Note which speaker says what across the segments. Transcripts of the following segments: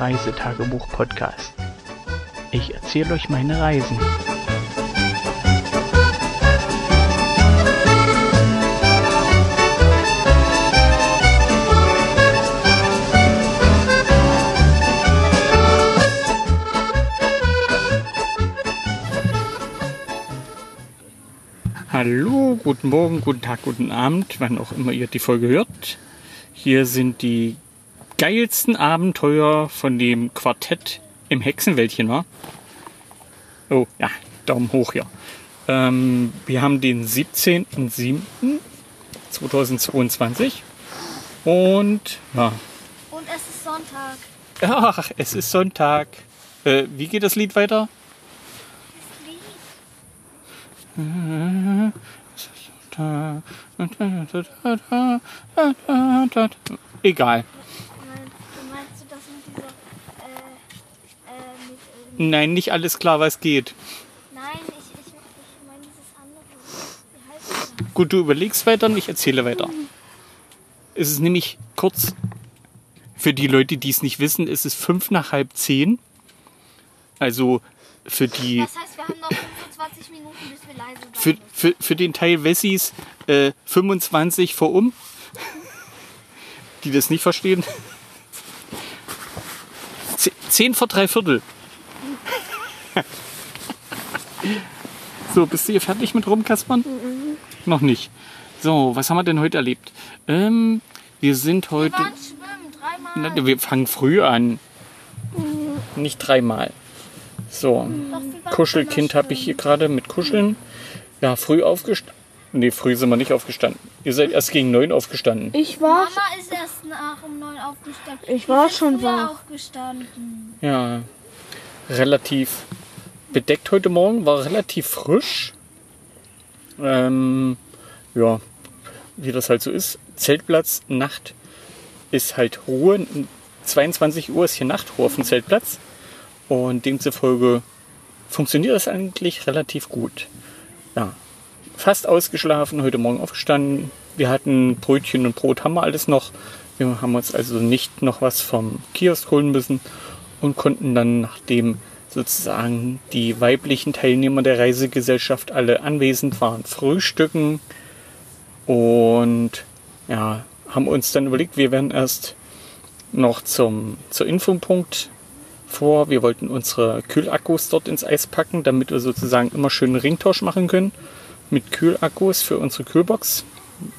Speaker 1: Reisetagebuch-Podcast. Ich erzähle euch meine Reisen. Hallo, guten Morgen, guten Tag, guten Abend, wann auch immer ihr die Folge hört. Hier sind die geilsten Abenteuer von dem Quartett im Hexenwäldchen, wa? Oh, ja, Daumen hoch hier. Ähm, wir haben den 17.07.2022 und, ja.
Speaker 2: Und es ist Sonntag.
Speaker 1: Ach, es ist Sonntag. Äh, wie geht das Lied weiter? Egal.
Speaker 2: Meinst du das mit dieser, äh, äh, mit, äh,
Speaker 1: Nein, nicht alles klar, was geht.
Speaker 2: nein, ich, ich, ich meine dieses andere. Wie heißt?
Speaker 1: Gut, du überlegst weiter und ich erzähle weiter. Es ist nämlich kurz, für die Leute, die es nicht wissen, ist es fünf nach halb zehn. Also für die,
Speaker 2: Das heißt, wir haben noch 25 Minuten, bis wir leise sein
Speaker 1: für, für, für den Teil Wessis äh, 25 vor um, die das nicht verstehen. Ze- Zehn vor drei Viertel. So, bist du hier fertig mit rumkaspern? Noch nicht. So, was haben wir denn heute erlebt? Ähm, wir sind
Speaker 2: Wir
Speaker 1: heute.
Speaker 2: waren schwimmen, dreimal.
Speaker 1: Na, wir fangen früh an. Nicht dreimal. So,
Speaker 2: Doch, wir
Speaker 1: Kuschelkind habe ich hier gerade mit Kuscheln. Ja, früh aufgestanden. Nee, früh sind wir nicht aufgestanden. Ihr seid erst gegen neun aufgestanden.
Speaker 3: Ich war,
Speaker 2: Mama ist erst nach um neun aufgestanden.
Speaker 3: Ich war
Speaker 2: Wir sind
Speaker 3: schon wach.
Speaker 2: aufgestanden.
Speaker 1: Ja, relativ bedeckt heute Morgen, war relativ frisch. Ähm, ja, wie das halt so ist. Zeltplatz, Nacht ist halt Ruhe. 22 Uhr ist hier Nachtruhe auf dem Zeltplatz. Und demzufolge funktioniert das eigentlich relativ gut. Ja, fast ausgeschlafen, heute Morgen aufgestanden. Wir hatten Brötchen und Brot, haben wir alles noch. Wir haben uns also nicht noch was vom Kiosk holen müssen und konnten dann, nachdem sozusagen die weiblichen Teilnehmer der Reisegesellschaft alle anwesend waren, frühstücken und ja, haben uns dann überlegt, wir werden erst noch zum, zur Infopunkt vor. Wir wollten unsere Kühlakkus dort ins Eis packen, damit wir sozusagen immer schön Ringtausch machen können mit Kühlakkus für unsere Kühlbox,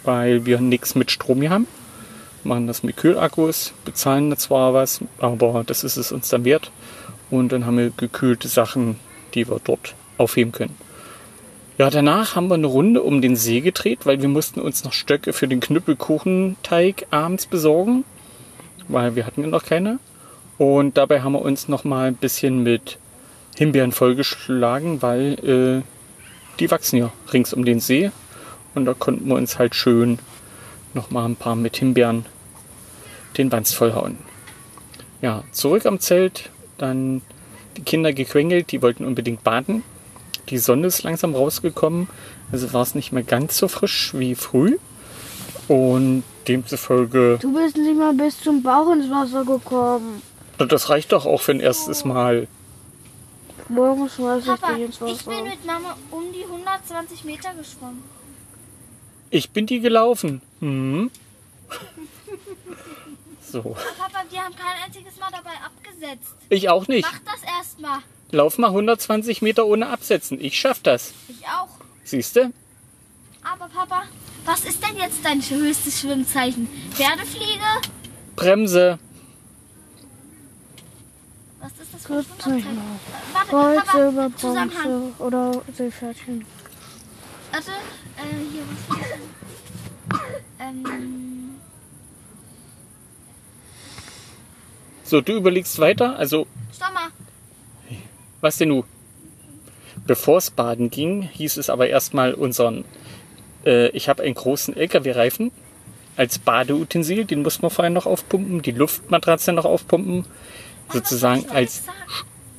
Speaker 1: weil wir nichts mit Strom hier haben. Machen das mit Kühlakkus, bezahlen zwar was, aber das ist es uns dann wert. Und dann haben wir gekühlte Sachen, die wir dort aufheben können. Ja, danach haben wir eine Runde um den See gedreht, weil wir mussten uns noch Stöcke für den Knüppelkuchenteig abends besorgen, weil wir hatten ja noch keine. Und dabei haben wir uns noch mal ein bisschen mit Himbeeren vollgeschlagen, weil äh, die wachsen ja rings um den See. Und da konnten wir uns halt schön noch mal ein paar mit Himbeeren den Wanst vollhauen. Ja, zurück am Zelt, dann die Kinder gequengelt, die wollten unbedingt baden. Die Sonne ist langsam rausgekommen, also war es nicht mehr ganz so frisch wie früh. Und demzufolge,
Speaker 3: du bist nicht mal bis zum Bauch ins Wasser gekommen.
Speaker 1: das reicht doch auch für ein erstes Mal.
Speaker 3: Morgen schmeiß ich dich ins Wasser.
Speaker 2: ich bin mit Mama um die 120 Meter geschwommen.
Speaker 1: Ich bin die gelaufen. Mhm. So,
Speaker 2: Papa, wir haben kein einziges Mal dabei abgesetzt.
Speaker 1: ich auch nicht.
Speaker 2: Mach das erstmal.
Speaker 1: Lauf mal 120 Meter ohne absetzen. Ich schaff das.
Speaker 2: Ich auch.
Speaker 1: Siehste?
Speaker 2: Aber Papa, was ist denn jetzt dein höchstes Schwimmzeichen? Pferdefliege?
Speaker 1: Bremse.
Speaker 2: Was ist das für ein? Äh, Warte, Papa, Zusammenhang.
Speaker 3: Bronze oder Seepferdchen.
Speaker 2: Warte, äh, hier, was ist das? Ähm,
Speaker 1: So, du überlegst weiter. Also,
Speaker 2: stopp mal.
Speaker 1: was denn du? Bevor es baden ging, hieß es aber erstmal unseren, äh, ich habe einen großen LKW-Reifen als Badeutensil, den muss man vorher noch aufpumpen, die Luftmatratze noch aufpumpen, sozusagen
Speaker 2: soll ich
Speaker 1: als,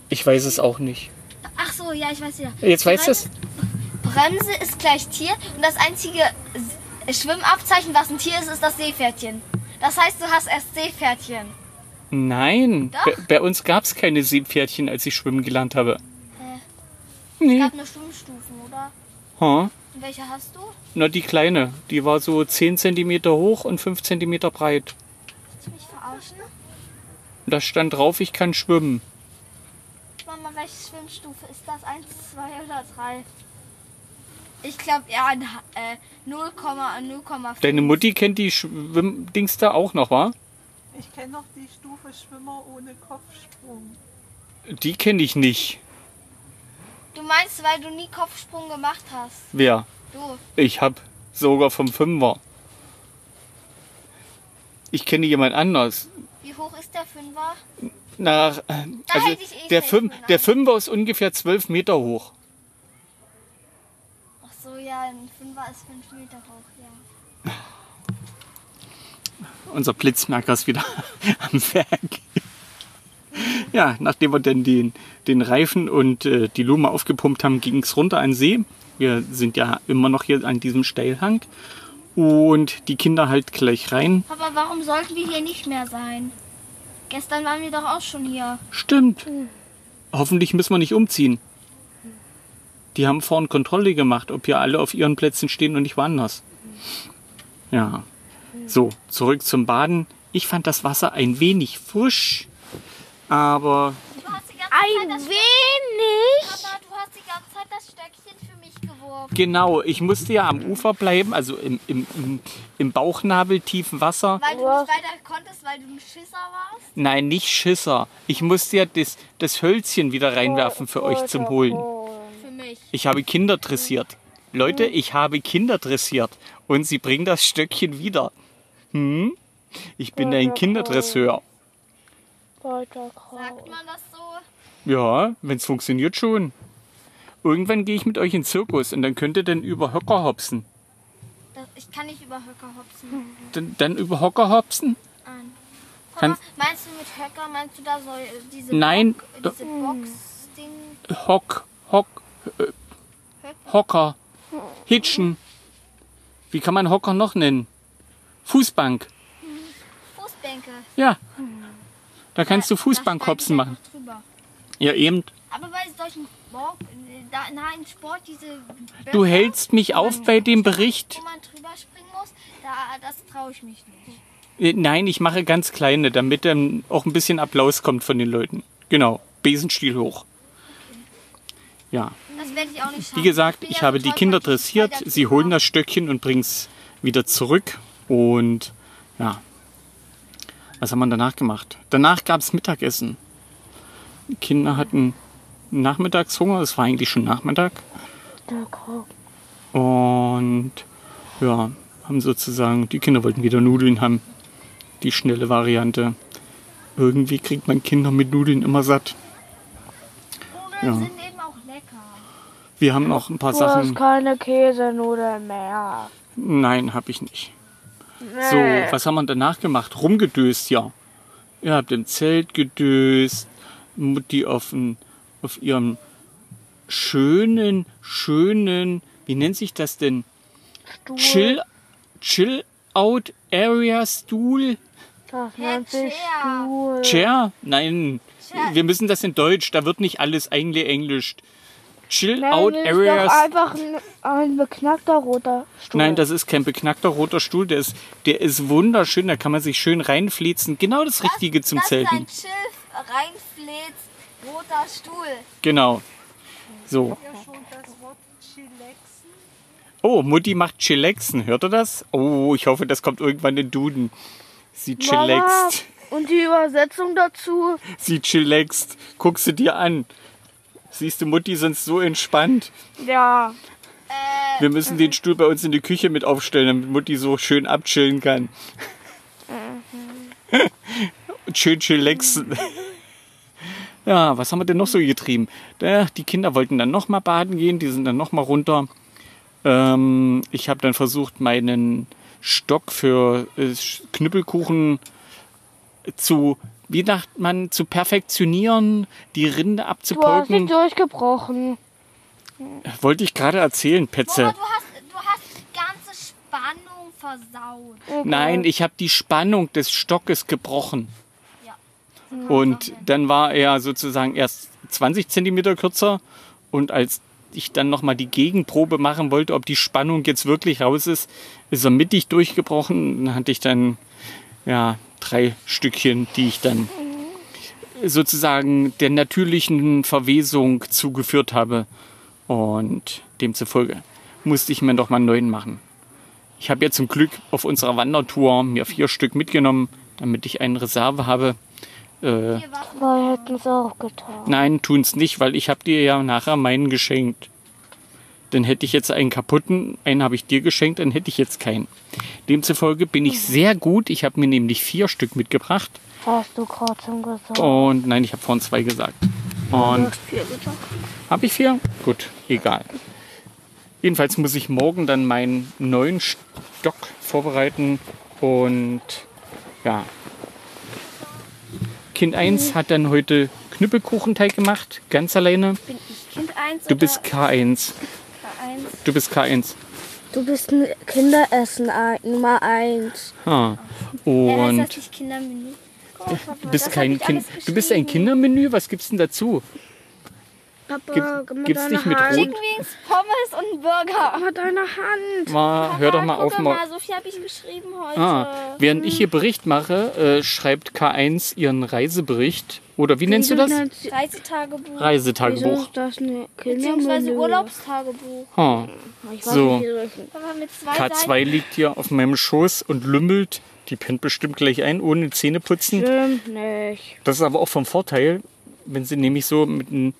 Speaker 1: ich weiß es auch nicht.
Speaker 2: Ach so, ja, ich weiß wieder.
Speaker 1: Jetzt weißt du es?
Speaker 2: Bremse ist gleich Tier und das einzige Schwimmabzeichen, was ein Tier ist, ist das Seepferdchen. Das heißt, du hast erst Seepferdchen.
Speaker 1: Nein, bei, bei uns gab es keine Seepferdchen, als ich schwimmen gelernt habe.
Speaker 2: Hä?
Speaker 1: Nee.
Speaker 2: gab nur Schwimmstufen, oder?
Speaker 1: Ha?
Speaker 2: Und welche hast du?
Speaker 1: Na, die kleine. Die war so 10 cm hoch und 5 cm breit.
Speaker 2: Willst du mich verarschen?
Speaker 1: Da stand drauf, ich kann schwimmen.
Speaker 2: Mama, welche Schwimmstufe ist das? 1, 2 oder 3? Ich glaube, ja, ein Ha- äh, 0,0,5.
Speaker 1: Deine Mutti kennt die Schwimmdings da auch noch, wa?
Speaker 4: Ich kenne noch die Stufe Schwimmer ohne Kopfsprung.
Speaker 1: Die kenne ich nicht.
Speaker 2: Du meinst, weil du nie Kopfsprung gemacht hast?
Speaker 1: Wer?
Speaker 2: Du.
Speaker 1: Ich hab sogar vom Fünfer. Ich kenne jemand anders.
Speaker 2: Wie hoch ist der Fünfer?
Speaker 1: Nach, also
Speaker 2: hätte ich eh
Speaker 1: der, Fünf,
Speaker 2: genommen.
Speaker 1: der Fünfer ist ungefähr 12 Meter hoch.
Speaker 2: Ach so, ja, ein Fünfer ist 5 Meter hoch, ja.
Speaker 1: Unser Blitzmerker ist wieder am Werk. Ja, nachdem wir dann den, den Reifen und äh, die Lume aufgepumpt haben, ging es runter an den See. Wir sind ja immer noch hier an diesem Steilhang. Und die Kinder halt gleich rein.
Speaker 2: Papa, warum sollten wir hier nicht mehr sein? Gestern waren wir doch auch schon hier.
Speaker 1: Stimmt. Hoffentlich müssen wir nicht umziehen. Die haben vorhin Kontrolle gemacht, ob hier alle auf ihren Plätzen stehen und nicht woanders. Ja. So, zurück zum Baden. Ich fand das Wasser ein wenig frisch, aber
Speaker 2: Du hast die ganze
Speaker 3: Ein
Speaker 2: Zeit das
Speaker 3: wenig.
Speaker 2: Papa, du hast die ganze Zeit das Stöckchen für mich geworfen.
Speaker 1: genau, ich musste ja am Ufer bleiben, also im, im, im, im bauchnabeltiefen Wasser.
Speaker 2: Weil du nicht weiter konntest, weil du ein Schisser warst?
Speaker 1: Nein, nicht Schisser. Ich musste ja das, das Hölzchen wieder reinwerfen für euch zum Holen.
Speaker 2: Für mich.
Speaker 1: Ich habe Kinder dressiert. Leute, ich habe Kinder dressiert. Und sie bringen das Stöckchen wieder. Hm? Ich bin ein Kinderdresseur.
Speaker 2: Sagt man das so?
Speaker 1: Ja, wenn es funktioniert schon. Irgendwann gehe ich mit euch in den Zirkus und dann könnt ihr dann über Höcker hopsen.
Speaker 2: Ich kann nicht über Höcker hopsen.
Speaker 1: Dann, dann über Hocker hopsen?
Speaker 2: An.
Speaker 1: Kann-
Speaker 2: Papa, meinst du mit Höcker, meinst du da so äh, diese
Speaker 1: Nein.
Speaker 2: Bock, diese Box-Ding?
Speaker 1: Hock, Hock, äh, Hocker, Hitchen. Wie kann man Hocker noch nennen? Fußbank.
Speaker 2: Fußbänke.
Speaker 1: Ja. Da kannst du
Speaker 2: ich
Speaker 1: machen. Ja, eben.
Speaker 2: Aber bei solchen äh, da, nein, Sport, diese
Speaker 1: Du
Speaker 2: Böcke,
Speaker 1: hältst mich auf bei dem Bericht.
Speaker 2: Wo man drüber springen muss, da, das traue ich mich nicht.
Speaker 1: Äh, Nein, ich mache ganz kleine, damit dann auch ein bisschen Applaus kommt von den Leuten. Genau, Besenstiel hoch. Ja,
Speaker 2: Das werde ich auch nicht schaffen.
Speaker 1: wie gesagt, ich
Speaker 2: ja
Speaker 1: habe die Kinder dressiert. Sie holen das Stöckchen und bringen es wieder zurück. Und ja, was haben wir danach gemacht? Danach gab es Mittagessen. Die Kinder hatten Nachmittagshunger, es war eigentlich schon Nachmittag. Und ja, haben sozusagen, die Kinder wollten wieder Nudeln haben. Die schnelle Variante. Irgendwie kriegt man Kinder mit Nudeln immer satt.
Speaker 2: Nudeln
Speaker 1: Ja.
Speaker 2: sind eben auch lecker.
Speaker 1: Wir haben noch ein paar
Speaker 3: Du hast
Speaker 1: Sachen.
Speaker 3: keine Käsenudeln mehr.
Speaker 1: Nein, habe ich nicht. So, was haben wir danach gemacht? Rumgedöst, ja. Ihr habt im Zelt gedöst. Mutti auf, ein, auf ihrem schönen, schönen, wie nennt sich das denn?
Speaker 3: Stuhl.
Speaker 1: Chill, Chill Out Area Stuhl?
Speaker 3: Das nennt sich
Speaker 2: Chair.
Speaker 3: Stuhl.
Speaker 1: Chair? Nein.
Speaker 2: Chair.
Speaker 1: Wir müssen das in Deutsch, da wird nicht alles eingeenglischt. Chill
Speaker 3: Nein,
Speaker 1: Out
Speaker 3: das ist
Speaker 1: Areas.
Speaker 3: doch einfach ein, ein beknackter roter Stuhl.
Speaker 1: Nein, das ist kein beknackter roter Stuhl, der ist, der ist wunderschön, da kann man sich schön reinflitzen. Genau das Richtige zum
Speaker 2: das
Speaker 1: Zelten.
Speaker 2: ist ein Chill, reinfläzt, roter Stuhl.
Speaker 1: Genau. So.
Speaker 4: Ja, schon das Wort Chillaxen.
Speaker 1: Oh, Mutti macht Chillaxen. Hört ihr das? Oh, ich hoffe, das kommt irgendwann in Duden. Sie
Speaker 3: Mama,
Speaker 1: chillaxt.
Speaker 3: Und die Übersetzung dazu?
Speaker 1: Sie chillaxt. Guck sie dir an. Siehst du, Mutti sonst so entspannt.
Speaker 3: Ja.
Speaker 1: Wir müssen den Stuhl bei uns in die Küche mit aufstellen, damit Mutti so schön abchillen kann. Und schön chillaxen. Ja, was haben wir denn noch so getrieben? Die Kinder wollten dann noch mal baden gehen, die sind dann noch mal runter. Ähm, ich habe dann versucht, meinen Stock für äh, Knüppelkuchen zu, wie sagt man, zu perfektionieren, die Rinde
Speaker 3: Du hast
Speaker 1: abzupolken.
Speaker 3: durchgebrochen.
Speaker 1: Wollte ich gerade erzählen, Petze.
Speaker 2: Mama, du hast, du hast die ganze Spannung versaut.
Speaker 1: Nein, ich habe die Spannung des Stockes gebrochen.
Speaker 2: Ja.
Speaker 1: Und dann war er sozusagen erst 20 Zentimeter kürzer. Und als ich dann nochmal die Gegenprobe machen wollte, ob die Spannung jetzt wirklich raus ist, ist er mittig durchgebrochen. Dann hatte ich dann ja drei Stückchen, die ich dann sozusagen der natürlichen Verwesung zugeführt habe. Und demzufolge musste ich mir noch mal einen neuen machen. Ich habe ja zum Glück auf unserer Wandertour mir vier Stück mitgenommen, damit ich eine Reserve habe. Äh,
Speaker 3: Zwei hätten es auch getan.
Speaker 1: nein, tun's nicht, weil ich habe dir ja nachher meinen geschenkt. Dann hätte ich jetzt einen kaputten, einen habe ich dir geschenkt, dann hätte ich jetzt keinen. Demzufolge bin ich sehr gut. Ich habe mir nämlich vier Stück mitgebracht.
Speaker 3: Hast du gerade schon gesagt.
Speaker 1: Und nein, ich habe vorhin zwei gesagt. Und. Habe ich vier? Gut, egal. Jedenfalls muss ich morgen dann meinen neuen Stock vorbereiten und ja. Kind 1 hat dann heute Knüppelkuchenteig gemacht, ganz alleine.
Speaker 2: Bin ich Kind 1
Speaker 1: Du bist K1.
Speaker 2: K1?
Speaker 1: Du bist K1.
Speaker 3: Du bist ein Kinderessen ein- Nummer 1.
Speaker 1: Ha.
Speaker 2: Ja,
Speaker 1: Und
Speaker 2: heißt das nicht Kindermenü?
Speaker 1: du bist kein Kind. Du bist ein Kindermenü? Was gibt's denn dazu?
Speaker 3: Papa,
Speaker 1: Gibt-
Speaker 3: gib
Speaker 1: gibt's
Speaker 3: deine
Speaker 1: nicht mit
Speaker 3: Hand.
Speaker 1: Rot?
Speaker 2: Wings, Pommes und Burger.
Speaker 3: Mit deiner Hand.
Speaker 1: Mal, hör doch mal auf. Mal.
Speaker 2: mal, so viel habe ich geschrieben heute.
Speaker 1: Ah, während ich hier Bericht mache, äh, schreibt K1 ihren Reisebericht. Oder wie nennst du das?
Speaker 2: Reisetagebuch.
Speaker 3: Wieso
Speaker 1: Reisetagebuch.
Speaker 3: ist das eine
Speaker 2: Beziehungsweise? Urlaubstagebuch.
Speaker 3: Weiß
Speaker 1: So.
Speaker 3: nicht, wie das-
Speaker 2: Papa mit zwei
Speaker 1: K2
Speaker 2: Seiten.
Speaker 1: liegt hier auf meinem Schoß und lümmelt. Die pennt bestimmt gleich ein, ohne Zähne putzen.
Speaker 3: Stimmt nicht.
Speaker 1: Das ist aber auch vom Vorteil, wenn sie nämlich so mit einem,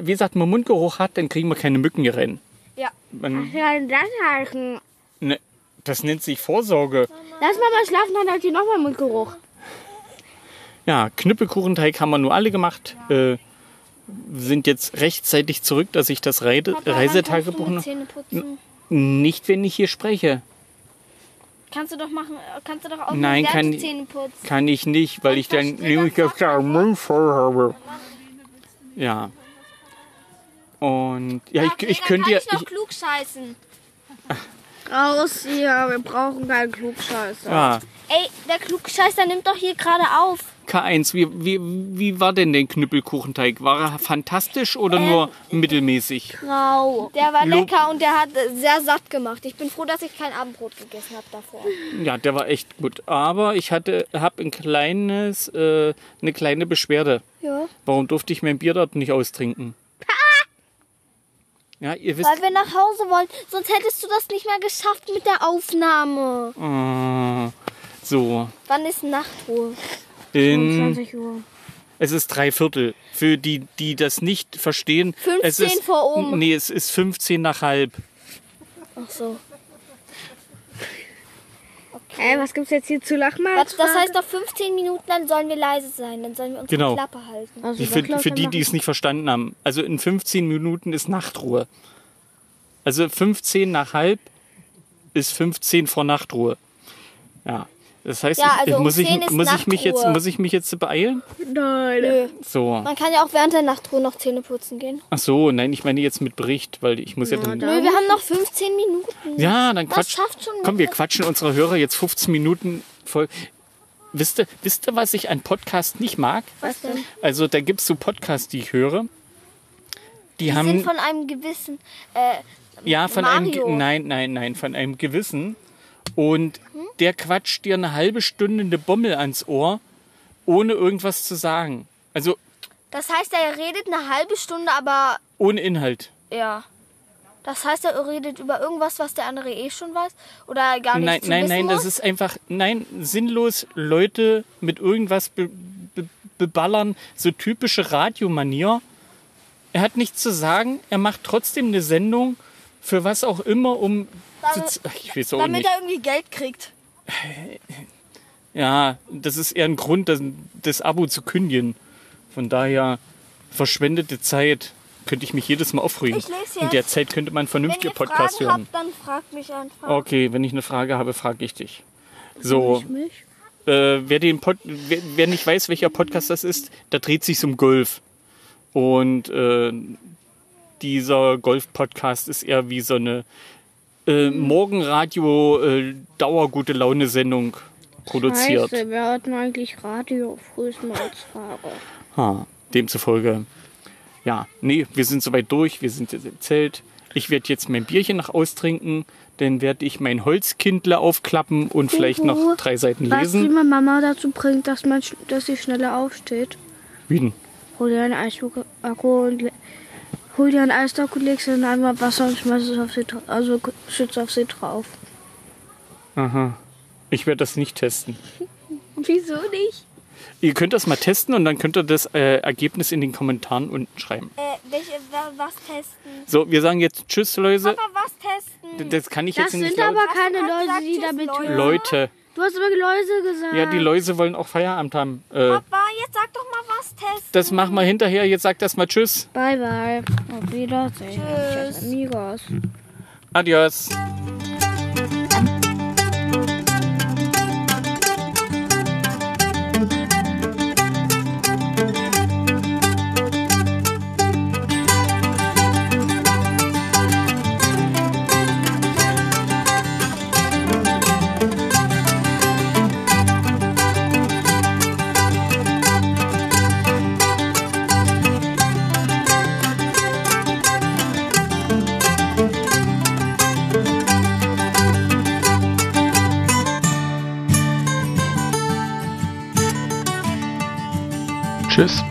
Speaker 1: wie gesagt, man Mundgeruch hat, dann kriegen wir keine Mücken hier rein.
Speaker 2: Ja.
Speaker 1: Man,
Speaker 3: Ja, das halten.
Speaker 1: ne, das nennt sich Vorsorge.
Speaker 3: Lass Mama schlafen, dann hat sie nochmal Mundgeruch.
Speaker 1: Ja, Knüppelkuchenteig haben wir nur alle gemacht. Äh, sind jetzt rechtzeitig zurück, dass ich das Reide,
Speaker 2: Papa,
Speaker 1: Reisetagebuch noch. Nicht, wenn ich hier spreche.
Speaker 2: Kannst du doch machen, kannst du doch auch
Speaker 1: Nein, kann-
Speaker 2: Zähne putzen.
Speaker 1: Kann ich nicht, weil ich dann nämlich klar Mund voll habe. Ja. Und ja, ich, ich könnte ja.
Speaker 2: Kann ich noch
Speaker 1: Ich,
Speaker 2: klug scheißen.
Speaker 3: Raus hier, wir brauchen keinen Klugscheißer.
Speaker 1: ja,
Speaker 2: Ey, der Klugscheißer nimmt doch hier gerade auf.
Speaker 1: K1, wie, wie, wie war denn der Knüppelkuchenteig? War er fantastisch oder nur mittelmäßig?
Speaker 3: Grau.
Speaker 2: Der war lecker und der hat äh, sehr satt gemacht. Ich bin froh, dass ich kein Abendbrot gegessen habe davor.
Speaker 1: Ja, der war echt gut. Aber ich hatte, habe ein kleines, äh, eine kleine Beschwerde.
Speaker 2: Ja.
Speaker 1: Warum durfte ich mein Bier dort nicht austrinken? Ja, ihr wisst.
Speaker 2: Weil wir nach Hause wollen. Sonst hättest du das nicht mehr geschafft mit der Aufnahme.
Speaker 1: Ah, so.
Speaker 2: Wann ist Nachtruhe?
Speaker 1: In,
Speaker 3: 20 Uhr.
Speaker 1: es ist drei Viertel. Für die, die das nicht verstehen.
Speaker 2: 15
Speaker 1: es ist,
Speaker 2: vor um.
Speaker 1: Nee, es ist 15 nach halb.
Speaker 2: Ach so.
Speaker 3: Ey, was gibt's jetzt hier zu lachen?
Speaker 2: Das, das heißt, nach 15 Minuten dann sollen wir leise sein. Dann sollen wir unsere
Speaker 1: Genau.
Speaker 2: Klappe halten.
Speaker 3: also
Speaker 1: Die, für, für die, die es nicht verstanden haben. Also in 15 Minuten ist Nachtruhe. Also 15 nach halb ist 15 vor Nachtruhe. Ja. Das heißt,
Speaker 2: Ja,
Speaker 1: ich,
Speaker 2: also um
Speaker 1: muss, ich,
Speaker 2: 10 ist
Speaker 1: muss, ich mich jetzt, muss ich mich jetzt beeilen?
Speaker 3: Nein.
Speaker 2: Nö.
Speaker 1: So.
Speaker 2: Man kann ja auch während der Nachtruhe noch Zähne putzen gehen.
Speaker 1: Ach so, nein, ich meine jetzt mit Bericht, weil ich muss ja, dann.
Speaker 2: Nö, wir haben noch 15 Minuten.
Speaker 1: Ja, dann
Speaker 2: Das
Speaker 1: quatsch.
Speaker 2: schafft schon
Speaker 1: Komm, wir quatschen unsere Hörer jetzt 15 Minuten voll. Wisst ihr, wisst ihr, was ich an Podcast nicht mag?
Speaker 2: Was denn?
Speaker 1: Also, da gibt es so Podcasts, die ich höre. Die,
Speaker 2: Die
Speaker 1: haben.
Speaker 2: sind von einem gewissen. Äh,
Speaker 1: ja, von einem.
Speaker 2: Mario.
Speaker 1: ge- Nein, nein, nein, von einem gewissen. Und der quatscht dir eine halbe Stunde eine Bommel ans Ohr, ohne irgendwas zu sagen. Also,
Speaker 2: das heißt, er redet eine halbe Stunde, aber
Speaker 1: ohne Inhalt.
Speaker 2: ja. Das heißt, er redet über irgendwas, was der andere eh schon weiß oder gar nicht
Speaker 1: Nein,
Speaker 2: zu
Speaker 1: nein, nein,
Speaker 2: muss.
Speaker 1: das ist einfach, nein, sinnlos Leute mit irgendwas be, be, beballern, so typische Radiomanier. Er hat nichts zu sagen, er macht trotzdem eine Sendung für was auch immer, um.
Speaker 2: Damit-
Speaker 1: ich weiß auch
Speaker 2: damit
Speaker 1: nicht.
Speaker 2: er irgendwie Geld kriegt.
Speaker 1: Ja, das ist eher ein Grund, das, das Abo zu kündigen. Von daher verschwendete Zeit. Könnte ich mich jedes Mal aufregen.
Speaker 2: Ich lese
Speaker 1: In der Zeit könnte man vernünftige
Speaker 2: ihr
Speaker 1: Podcast
Speaker 2: Fragen
Speaker 1: hören.
Speaker 2: habt, dann fragt mich einfach.
Speaker 1: Okay, wenn ich eine Frage habe, frage ich dich. So, äh, wer, den Pod, wer, wer nicht weiß, welcher Podcast das ist, da dreht sich um Golf. Und äh, dieser Golf-Podcast ist eher wie so eine äh, Morgenradio äh, Dauergute Laune-Sendung. produziert.
Speaker 3: Scheiße, wir hatten eigentlich Radio frühestens als Fahrer.
Speaker 1: Ha, demzufolge, ja, nee, wir sind soweit durch, wir sind jetzt im Zelt. Ich werde jetzt mein Bierchen noch austrinken, dann werde ich mein Holzkindle aufklappen und vielleicht noch drei Seiten
Speaker 3: Was die
Speaker 1: lesen.
Speaker 3: Mama dazu bringt, dass, man, dass sie schneller aufsteht.
Speaker 1: Wie denn?
Speaker 3: Hol dir einen Eisakku und hol dir einen Eisakku, legst in einmal Wasser und schmeißt es auf sie drauf. Also schützt auf sie drauf.
Speaker 1: Aha. Ich werde das nicht testen.
Speaker 3: Wieso nicht?
Speaker 1: Ihr könnt das mal testen und dann könnt ihr das äh, Ergebnis in den Kommentaren unten schreiben.
Speaker 2: Äh, welche, wa- was testen?
Speaker 1: So, wir sagen jetzt Tschüss, Leute.
Speaker 2: Papa, was testen?
Speaker 1: Das kann ich
Speaker 3: Das
Speaker 1: jetzt nicht
Speaker 3: sind
Speaker 1: laut.
Speaker 3: aber keine Läuse, die damit töten.
Speaker 1: Leute.
Speaker 3: Du hast aber Läuse gesagt.
Speaker 1: Ja, die Läuse wollen auch Feierabend haben. Äh,
Speaker 2: Papa, jetzt sag doch mal was testen.
Speaker 1: das machen wir hinterher. Jetzt sagt das mal Tschüss.
Speaker 3: Bye, bye. Auf Wiedersehen.
Speaker 2: Tschüss.
Speaker 3: Tschüss, amigos.
Speaker 1: Adios.